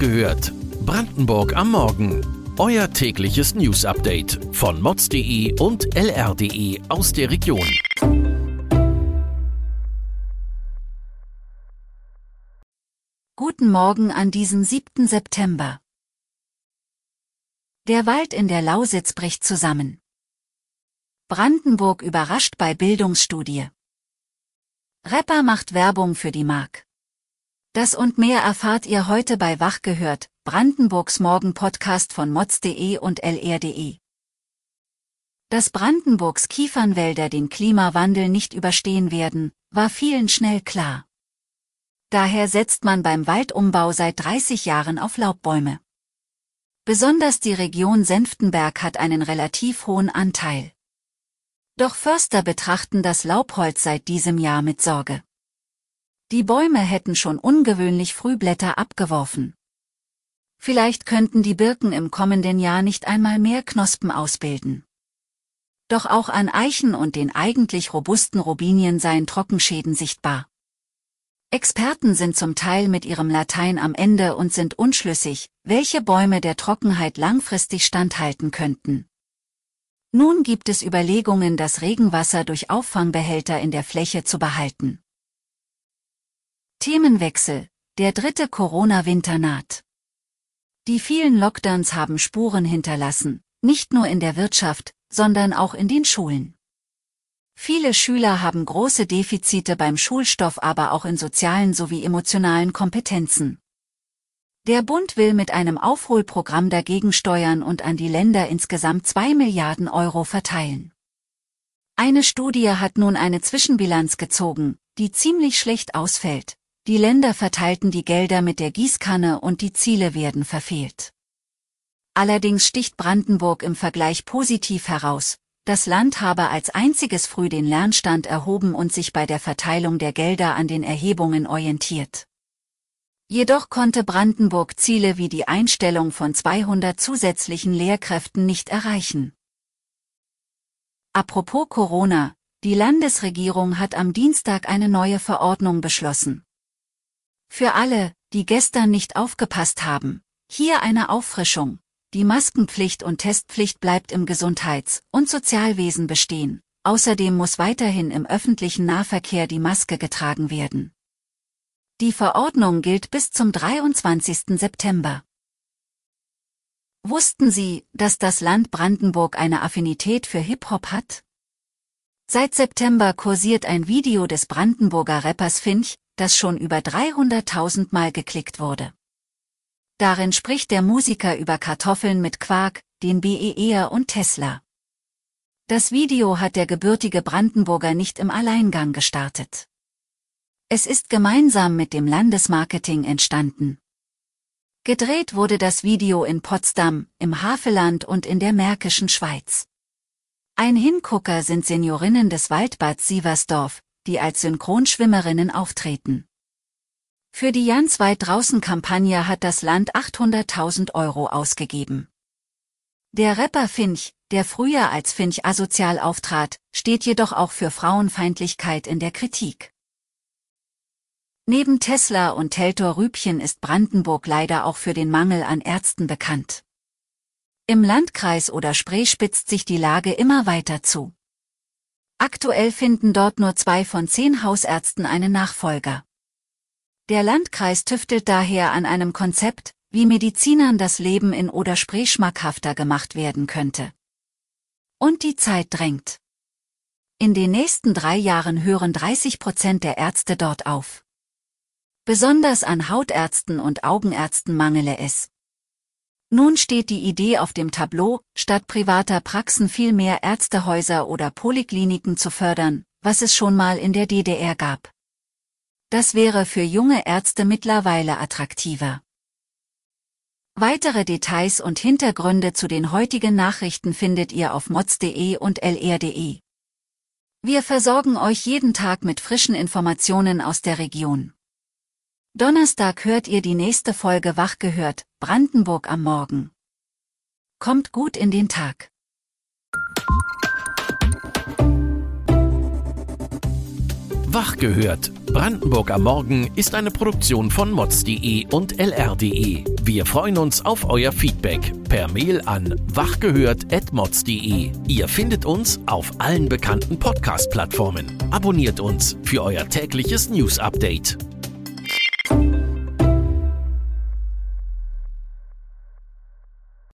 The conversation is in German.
gehört. Brandenburg am Morgen. Euer tägliches News-Update von mods.de und lr.de aus der Region. Guten Morgen an diesem 7. September. Der Wald in der Lausitz bricht zusammen. Brandenburg überrascht bei Bildungsstudie. Rapper macht Werbung für die Mark. Das und mehr erfahrt ihr heute bei Wach gehört, Brandenburgs Morgen-Podcast von mods.de und lr.de. Dass Brandenburgs Kiefernwälder den Klimawandel nicht überstehen werden, war vielen schnell klar. Daher setzt man beim Waldumbau seit 30 Jahren auf Laubbäume. Besonders die Region Senftenberg hat einen relativ hohen Anteil. Doch Förster betrachten das Laubholz seit diesem Jahr mit Sorge. Die Bäume hätten schon ungewöhnlich früh Blätter abgeworfen. Vielleicht könnten die Birken im kommenden Jahr nicht einmal mehr Knospen ausbilden. Doch auch an Eichen und den eigentlich robusten Robinien seien Trockenschäden sichtbar. Experten sind zum Teil mit ihrem Latein am Ende und sind unschlüssig, welche Bäume der Trockenheit langfristig standhalten könnten. Nun gibt es Überlegungen, das Regenwasser durch Auffangbehälter in der Fläche zu behalten. Themenwechsel. Der dritte Corona-Winter naht. Die vielen Lockdowns haben Spuren hinterlassen, nicht nur in der Wirtschaft, sondern auch in den Schulen. Viele Schüler haben große Defizite beim Schulstoff, aber auch in sozialen sowie emotionalen Kompetenzen. Der Bund will mit einem Aufholprogramm dagegen steuern und an die Länder insgesamt 2 Milliarden Euro verteilen. Eine Studie hat nun eine Zwischenbilanz gezogen, die ziemlich schlecht ausfällt. Die Länder verteilten die Gelder mit der Gießkanne und die Ziele werden verfehlt. Allerdings sticht Brandenburg im Vergleich positiv heraus. Das Land habe als einziges früh den Lernstand erhoben und sich bei der Verteilung der Gelder an den Erhebungen orientiert. Jedoch konnte Brandenburg Ziele wie die Einstellung von 200 zusätzlichen Lehrkräften nicht erreichen. Apropos Corona, die Landesregierung hat am Dienstag eine neue Verordnung beschlossen. Für alle, die gestern nicht aufgepasst haben, hier eine Auffrischung. Die Maskenpflicht und Testpflicht bleibt im Gesundheits- und Sozialwesen bestehen. Außerdem muss weiterhin im öffentlichen Nahverkehr die Maske getragen werden. Die Verordnung gilt bis zum 23. September. Wussten Sie, dass das Land Brandenburg eine Affinität für Hip-Hop hat? Seit September kursiert ein Video des Brandenburger Rappers Finch, das schon über 300.000 Mal geklickt wurde. Darin spricht der Musiker über Kartoffeln mit Quark, den BER und Tesla. Das Video hat der gebürtige Brandenburger nicht im Alleingang gestartet. Es ist gemeinsam mit dem Landesmarketing entstanden. Gedreht wurde das Video in Potsdam, im Havelland und in der Märkischen Schweiz. Ein Hingucker sind Seniorinnen des Waldbads Sieversdorf, die als Synchronschwimmerinnen auftreten. Für die Jans weit draußen Kampagne hat das Land 800.000 Euro ausgegeben. Der Rapper Finch, der früher als Finch asozial auftrat, steht jedoch auch für Frauenfeindlichkeit in der Kritik. Neben Tesla und Teltor Rübchen ist Brandenburg leider auch für den Mangel an Ärzten bekannt. Im Landkreis oder Spree spitzt sich die Lage immer weiter zu. Aktuell finden dort nur zwei von zehn Hausärzten einen Nachfolger. Der Landkreis tüftelt daher an einem Konzept, wie Medizinern das Leben in oder Spree schmackhafter gemacht werden könnte. Und die Zeit drängt. In den nächsten drei Jahren hören 30 Prozent der Ärzte dort auf. Besonders an Hautärzten und Augenärzten mangele es. Nun steht die Idee auf dem Tableau, statt privater Praxen viel mehr Ärztehäuser oder Polikliniken zu fördern, was es schon mal in der DDR gab. Das wäre für junge Ärzte mittlerweile attraktiver. Weitere Details und Hintergründe zu den heutigen Nachrichten findet ihr auf mods.de und lr.de. Wir versorgen euch jeden Tag mit frischen Informationen aus der Region. Donnerstag hört ihr die nächste Folge Wach gehört, Brandenburg am Morgen. Kommt gut in den Tag. Wach gehört. Brandenburg am Morgen ist eine Produktion von mods.de und lr.de. Wir freuen uns auf euer Feedback per Mail an wachgehört.mods.de. Ihr findet uns auf allen bekannten Podcast-Plattformen. Abonniert uns für euer tägliches News-Update.